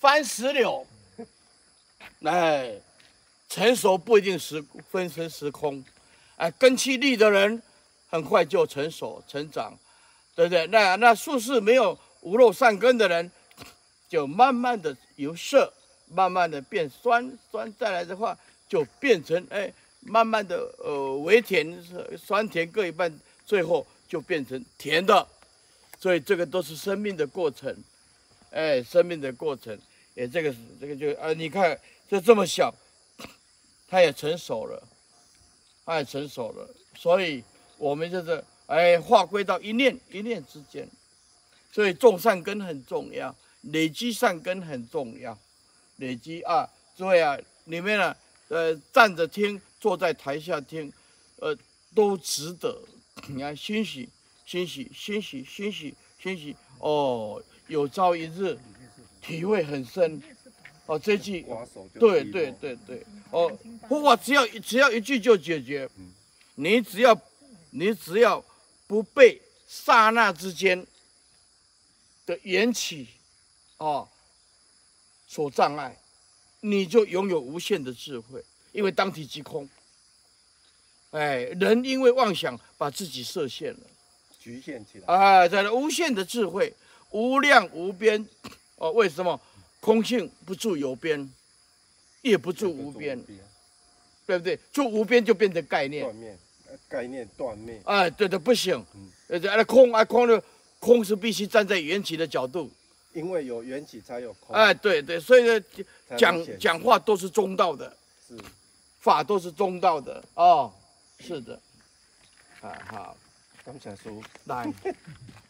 番石榴，哎，成熟不一定时分身时空，哎，根气利的人很快就成熟成长，对不对？那那术士没有无肉善根的人，就慢慢的由涩，慢慢的变酸，酸再来的话就变成哎，慢慢的呃微甜，酸甜各一半，最后就变成甜的。所以这个都是生命的过程，哎，生命的过程，哎，这个这个就啊，你看就这么小，它也成熟了，它也成熟了。所以我们就是哎，化归到一念一念之间。所以种善根很重要，累积善根很重要，累积啊，诸位啊，里面呢，呃，站着听，坐在台下听，呃，都值得。你看，欣喜。欣喜，欣喜，欣喜，欣喜哦！有朝一日，体会很深哦。这句，对对对对哦，不过只要只要一句就解决。你只要你只要不被刹那之间的缘起哦所障碍，你就拥有无限的智慧，因为当体即空。哎，人因为妄想把自己设限了。局限起来啊，在那无限的智慧，无量无边哦。为什么空性不住有边，也不住无边，对不对？住无边就变成概念，断灭，概念断灭。哎，对对，不行。空啊，空的空是必须站在缘起的角度，因为有缘起才有空。哎，对对，所以呢，讲讲话都是中道的，是法都是中道的哦，是的，啊好。感谢师父，来。